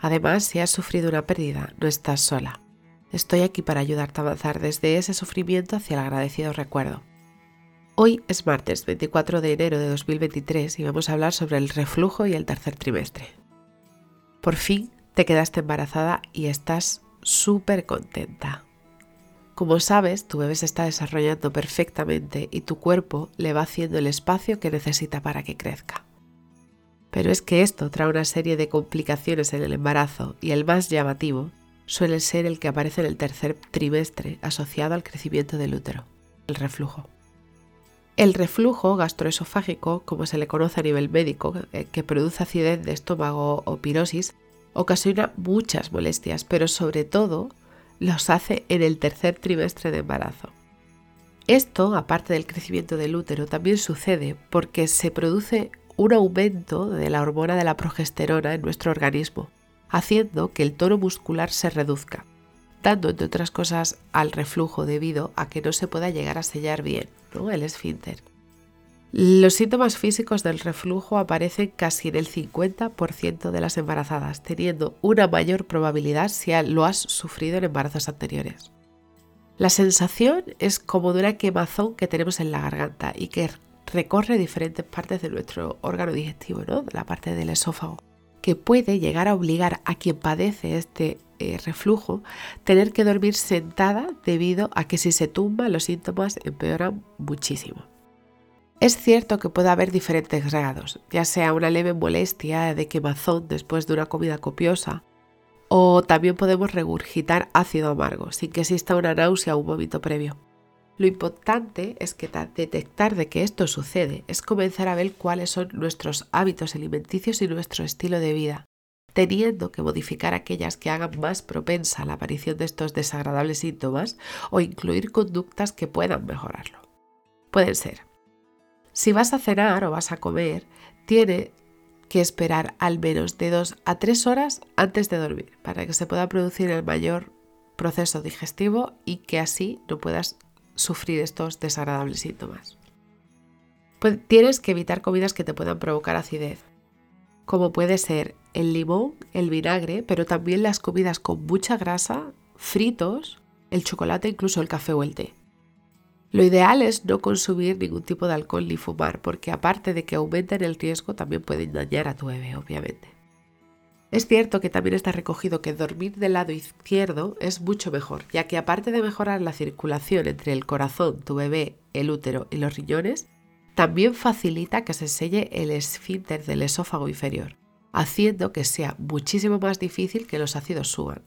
Además, si has sufrido una pérdida, no estás sola. Estoy aquí para ayudarte a avanzar desde ese sufrimiento hacia el agradecido recuerdo. Hoy es martes 24 de enero de 2023 y vamos a hablar sobre el reflujo y el tercer trimestre. Por fin te quedaste embarazada y estás súper contenta. Como sabes, tu bebé se está desarrollando perfectamente y tu cuerpo le va haciendo el espacio que necesita para que crezca. Pero es que esto trae una serie de complicaciones en el embarazo y el más llamativo suele ser el que aparece en el tercer trimestre asociado al crecimiento del útero, el reflujo. El reflujo gastroesofágico, como se le conoce a nivel médico, eh, que produce acidez de estómago o pirosis, ocasiona muchas molestias, pero sobre todo los hace en el tercer trimestre de embarazo. Esto, aparte del crecimiento del útero, también sucede porque se produce un aumento de la hormona de la progesterona en nuestro organismo, haciendo que el tono muscular se reduzca, dando entre otras cosas al reflujo debido a que no se pueda llegar a sellar bien el esfínter. Los síntomas físicos del reflujo aparecen casi en el 50% de las embarazadas, teniendo una mayor probabilidad si lo has sufrido en embarazos anteriores. La sensación es como de una quemazón que tenemos en la garganta y que recorre diferentes partes de nuestro órgano digestivo, ¿no? la parte del esófago que puede llegar a obligar a quien padece este eh, reflujo tener que dormir sentada debido a que si se tumba los síntomas empeoran muchísimo. Es cierto que puede haber diferentes grados, ya sea una leve molestia de quemazón después de una comida copiosa, o también podemos regurgitar ácido amargo sin que exista una náusea o un vómito previo. Lo importante es que detectar de que esto sucede es comenzar a ver cuáles son nuestros hábitos alimenticios y nuestro estilo de vida, teniendo que modificar aquellas que hagan más propensa la aparición de estos desagradables síntomas o incluir conductas que puedan mejorarlo. Pueden ser, si vas a cenar o vas a comer, tiene que esperar al menos de 2 a 3 horas antes de dormir para que se pueda producir el mayor proceso digestivo y que así no puedas sufrir estos desagradables síntomas. Pues tienes que evitar comidas que te puedan provocar acidez, como puede ser el limón, el vinagre, pero también las comidas con mucha grasa, fritos, el chocolate, incluso el café o el té. Lo ideal es no consumir ningún tipo de alcohol ni fumar, porque aparte de que aumenten el riesgo, también pueden dañar a tu bebé, obviamente. Es cierto que también está recogido que dormir del lado izquierdo es mucho mejor, ya que aparte de mejorar la circulación entre el corazón, tu bebé, el útero y los riñones, también facilita que se selle el esfínter del esófago inferior, haciendo que sea muchísimo más difícil que los ácidos suban.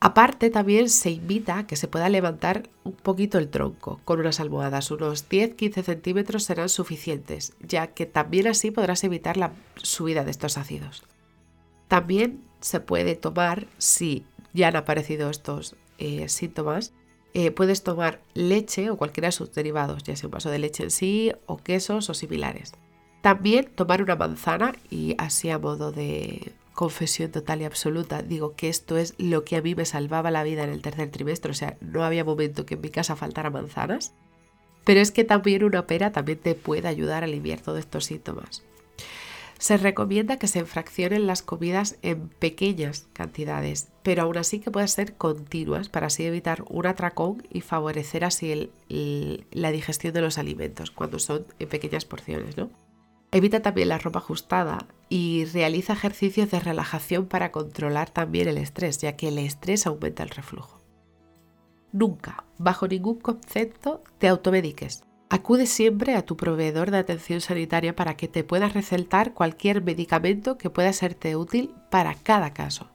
Aparte, también se invita a que se pueda levantar un poquito el tronco con unas almohadas, unos 10-15 centímetros serán suficientes, ya que también así podrás evitar la subida de estos ácidos. También se puede tomar, si ya han aparecido estos eh, síntomas, eh, puedes tomar leche o cualquiera de sus derivados, ya sea un vaso de leche en sí o quesos o similares. También tomar una manzana y así a modo de confesión total y absoluta, digo que esto es lo que a mí me salvaba la vida en el tercer trimestre, o sea, no había momento que en mi casa faltara manzanas, pero es que también una pera también te puede ayudar a aliviar todos estos síntomas. Se recomienda que se enfraccionen las comidas en pequeñas cantidades, pero aún así que puedan ser continuas para así evitar un atracón y favorecer así la digestión de los alimentos cuando son en pequeñas porciones. Evita también la ropa ajustada y realiza ejercicios de relajación para controlar también el estrés, ya que el estrés aumenta el reflujo. Nunca, bajo ningún concepto, te automediques. Acude siempre a tu proveedor de atención sanitaria para que te pueda recetar cualquier medicamento que pueda serte útil para cada caso.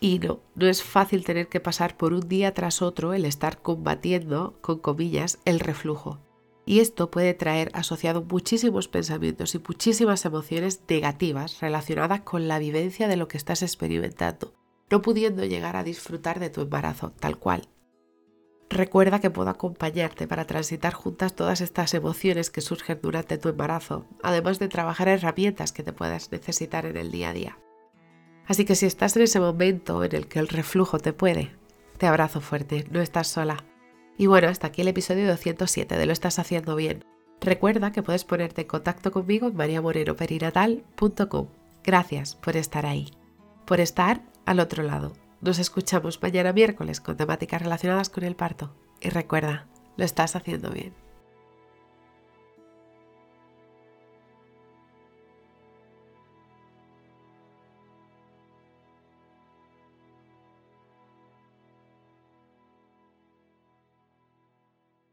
Y no, no es fácil tener que pasar por un día tras otro el estar combatiendo, con comillas, el reflujo. Y esto puede traer asociado muchísimos pensamientos y muchísimas emociones negativas relacionadas con la vivencia de lo que estás experimentando, no pudiendo llegar a disfrutar de tu embarazo tal cual. Recuerda que puedo acompañarte para transitar juntas todas estas emociones que surgen durante tu embarazo, además de trabajar herramientas que te puedas necesitar en el día a día. Así que si estás en ese momento en el que el reflujo te puede, te abrazo fuerte, no estás sola. Y bueno, hasta aquí el episodio 207 de Lo estás haciendo bien. Recuerda que puedes ponerte en contacto conmigo en mariamorenoperinatal.com. Gracias por estar ahí, por estar al otro lado. Nos escuchamos mañana miércoles con temáticas relacionadas con el parto. Y recuerda, lo estás haciendo bien.